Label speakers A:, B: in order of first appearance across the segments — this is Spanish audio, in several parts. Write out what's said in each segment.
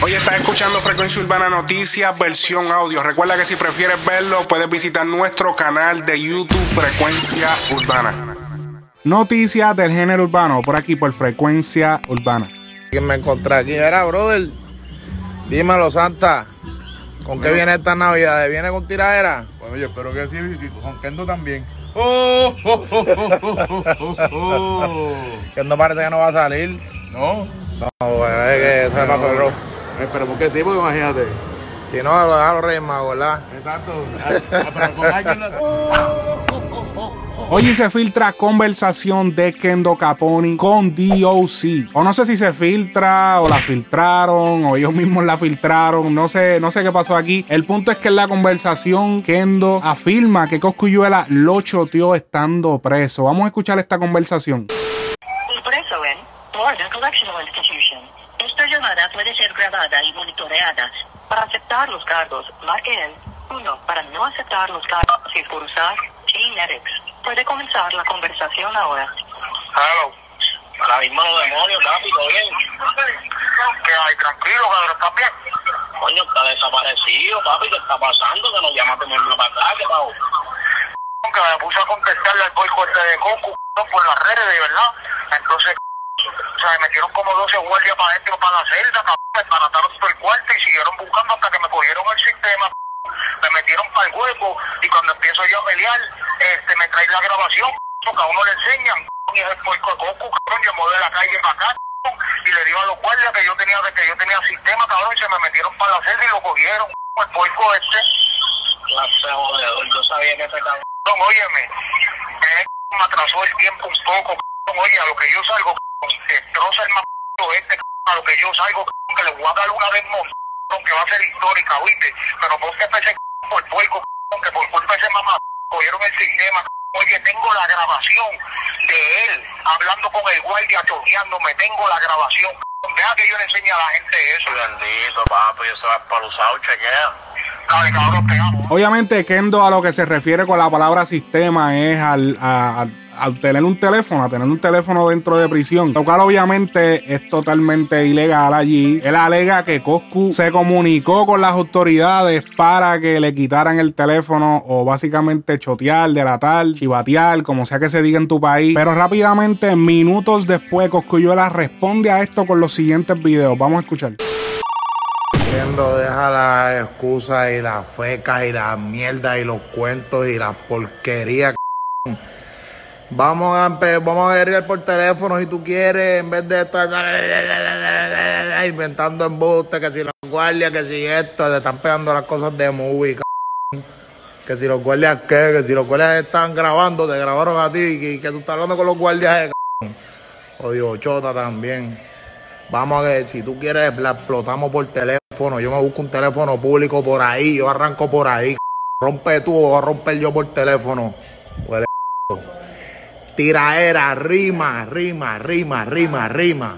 A: Hoy estás escuchando Frecuencia Urbana Noticias, versión audio. Recuerda que si prefieres verlo, puedes visitar nuestro canal de YouTube Frecuencia Urbana. Noticias del género urbano, por aquí por Frecuencia Urbana.
B: Que me encontré aquí, era brother. Dímelo, Santa. ¿Con qué viene esta Navidad? ¿Viene con tiradera?
C: Bueno, yo espero que sí, y con Kendo también. ¡Oh! oh, oh, oh, oh, oh, oh.
B: Kendo parece que no va a salir.
C: No,
B: No, es que eso es más perro.
C: Esperemos que sí, porque imagínate.
B: Si no, lo deja los Reyes Magos, ¿verdad?
C: Exacto. Ah, ah, pero con alguien lo-
A: Hoy se filtra conversación de Kendo Caponi con DOC. O no sé si se filtra o la filtraron o ellos mismos la filtraron. No sé, no sé qué pasó aquí. El punto es que en la conversación Kendo afirma que Coscuyuela lo choteó estando preso. Vamos a escuchar esta conversación.
D: Impreso en Florida Correctional Institution. Llamada puede ser grabada y monitoreada. Para aceptar los cargos, marque el 1. Para no aceptar los cargos y por usar Genetics. Puede comenzar la conversación ahora.
E: Claro. Ahora mismo los demonios, papi, ¿todo bien? ¿Qué hay? Tranquilo, cabrón, ¿estás bien? Coño, está desaparecido, papi, ¿qué está pasando? Que nos llamaste en una batalla, ¿qué pasó? Que me puse a contestarle al boicot de Goku por las redes, de verdad. Entonces, o sea, me metieron como 12 guardias para adentro, para la celda, cabrón, me barataron todo el cuarto y siguieron buscando hasta que me cogieron el sistema. Me metieron para el hueco y cuando empiezo yo a pelear, este, me traen la grabación, porque a uno le enseñan, y es el Goku, cabrón, llamó de la calle para acá, y le digo a los guardias que yo tenía que yo tenía sistema, cabrón, y se me metieron para la celda y lo cogieron, el boicot este. Clase yo sabía que ese cabrón, óyeme, me atrasó el tiempo un poco, oye, a lo que yo salgo, destroza el mamado este, a lo que yo salgo, que le voy a dar una vez cabrón, que va a ser histórica, oíste, pero vos que ese cabrón, por puerco, que por culpa de ese mamá, cogieron el sistema. Oye, tengo la grabación de él hablando con el guardia, choteándome. Tengo la grabación. Deja que yo le enseñe a la gente eso. Bendito, papi. Eso es para usar, chequea. Dale, cabrón, te amo.
A: Obviamente, Kendo a lo que se refiere con la palabra sistema es al, a, a- a tener un teléfono, a tener un teléfono dentro de prisión, lo cual obviamente es totalmente ilegal allí. Él alega que Coscu se comunicó con las autoridades para que le quitaran el teléfono o básicamente chotear, delatar, chivatear, como sea que se diga en tu país. Pero rápidamente, minutos después, Coscuyuela responde a esto con los siguientes videos. Vamos a escuchar.
B: Deja las excusas y las fecas y las mierdas y los cuentos y las porquerías. Vamos a, vamos a guerrear por teléfono si tú quieres, en vez de estar inventando embustes, que si los guardias, que si esto, te están pegando las cosas de movie, c***. que si los guardias qué, que si los guardias están grabando, te grabaron a ti, y que, tú estás hablando con los guardias de c***. Odio chota también. Vamos a ver, si tú quieres, la explotamos por teléfono. Yo me busco un teléfono público por ahí, yo arranco por ahí. Rompe tú o romper yo por teléfono. Huele Tiraera, rima, rima, rima, rima, rima.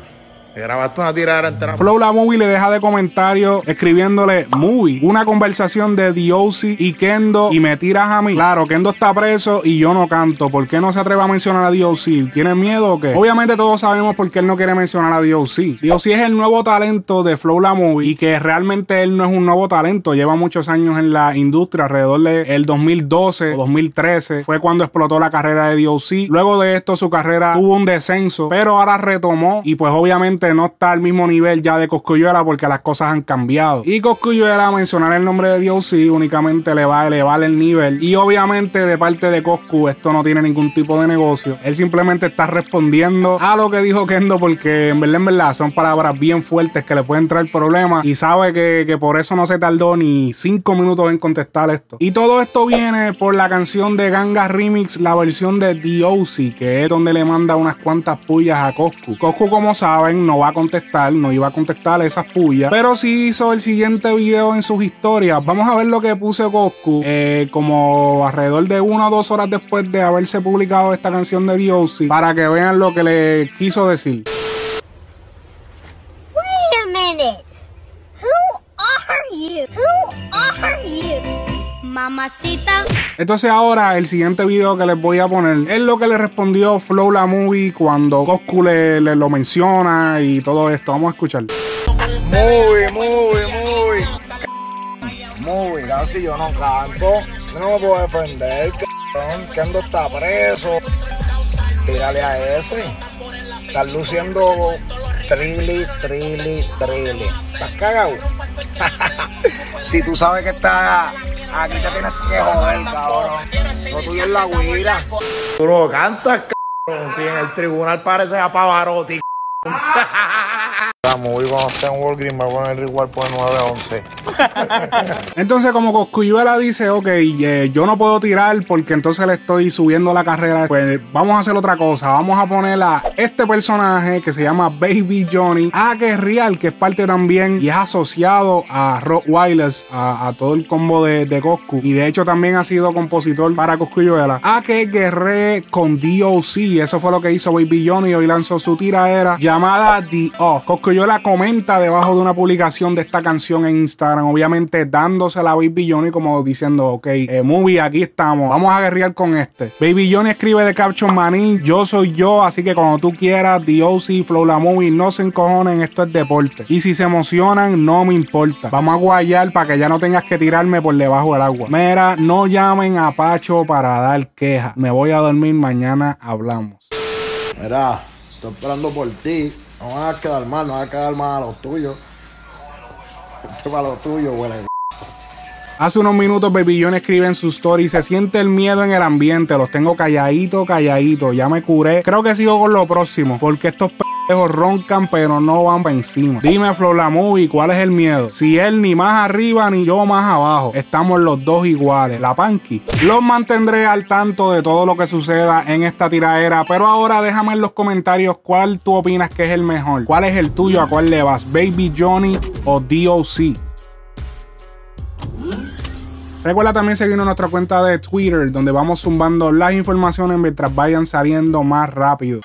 B: Grabaste una tiradera entera.
A: Flow la movie le deja de comentario escribiéndole movie, una conversación de DOC y Kendo y me tiras a mí. Claro, Kendo está preso y yo no canto. ¿Por qué no se atreve a mencionar a DOC? ¿Tiene miedo o qué? Obviamente todos sabemos por qué él no quiere mencionar a DOC. DOC es el nuevo talento de Flow la movie y que realmente él no es un nuevo talento. Lleva muchos años en la industria, alrededor del 2012 o 2013 fue cuando explotó la carrera de DOC. Luego de esto su carrera tuvo un descenso, pero ahora retomó y pues obviamente no está al mismo nivel ya de Coscuyuela porque las cosas han cambiado. Y Coscuyuela mencionar el nombre de DOC únicamente le va a elevar el nivel y obviamente de parte de Coscu esto no tiene ningún tipo de negocio. Él simplemente está respondiendo a lo que dijo Kendo porque en verdad, en verdad son palabras bien fuertes que le pueden traer problemas y sabe que, que por eso no se tardó ni cinco minutos en contestar esto. Y todo esto viene por la canción de Ganga Remix, la versión de DOC, que es donde le manda unas cuantas pullas a Coscu. Coscu, como saben, no va a contestar, no iba a contestar esas pullas, pero sí hizo el siguiente video en sus historias. Vamos a ver lo que puse Coscu, eh, como alrededor de una o dos horas después de haberse publicado esta canción de DOC, para que vean lo que le quiso decir.
F: Wait a minute. Mamacita.
A: Entonces ahora el siguiente video que les voy a poner es lo que le respondió Flow la movie cuando Coscu le, le lo menciona y todo esto. Vamos a escuchar.
B: Muy, muy, Mira, si yo no canto, yo no me puedo defender, cabrón. Kendo está preso. Tírale a ese. Estás luciendo trilli, trilli, trilli. ¿Estás cagado? si tú sabes que está aquí te tienes que joder, cabrón. No tuyo es la guira. Tú no cantas, cabrón. Si en el tribunal parece a Pavarotti. La movie cuando esté en Walgreens me voy a poner igual por 9 a 11.
A: Entonces, como Coscuyuela dice, ok, eh, yo no puedo tirar porque entonces le estoy subiendo la carrera. Pues vamos a hacer otra cosa. Vamos a poner a este personaje que se llama Baby Johnny, a que es real, que es parte también y es asociado a Rock Wireless, a, todo el combo de, de Coscu. Y de hecho también ha sido compositor para Coscuyuela. A que guerré con DOC. Eso fue lo que hizo Baby Johnny. Hoy lanzó su tiraera llamada The Off. Coscuyuela comenta debajo de una publicación de esta canción en Instagram, obviamente dándosela a Baby Johnny como diciendo, ok, eh, movie, aquí estamos, vamos a guerrear con este. Baby Johnny escribe de Caption Manín, yo soy yo, así que cuando tú quieras, DOC, Flow la Movie, no se encojonen, esto es deporte. Y si se emocionan, no me importa. Vamos a guayar para que ya no tengas que tirarme por debajo del agua. Mira, no llamen a Pacho para dar queja. Me voy a dormir, mañana hablamos.
B: Mira, estoy esperando por ti. No vas a quedar mal, no vas a quedar mal a los tuyos. Este para los tuyos, huele.
A: Hace unos minutos Baby John escribe en su story, se siente el miedo en el ambiente, los tengo calladito, calladito, ya me curé. Creo que sigo con lo próximo, porque estos pendejos roncan pero no van para encima. Dime Flow la Movie, ¿cuál es el miedo? Si él ni más arriba ni yo más abajo, estamos los dos iguales. La Panky. Los mantendré al tanto de todo lo que suceda en esta tiradera, pero ahora déjame en los comentarios cuál tú opinas que es el mejor. ¿Cuál es el tuyo? ¿A cuál le vas? ¿Baby Johnny o DOC? Recuerda también seguirnos en nuestra cuenta de Twitter, donde vamos zumbando las informaciones mientras vayan saliendo más rápido.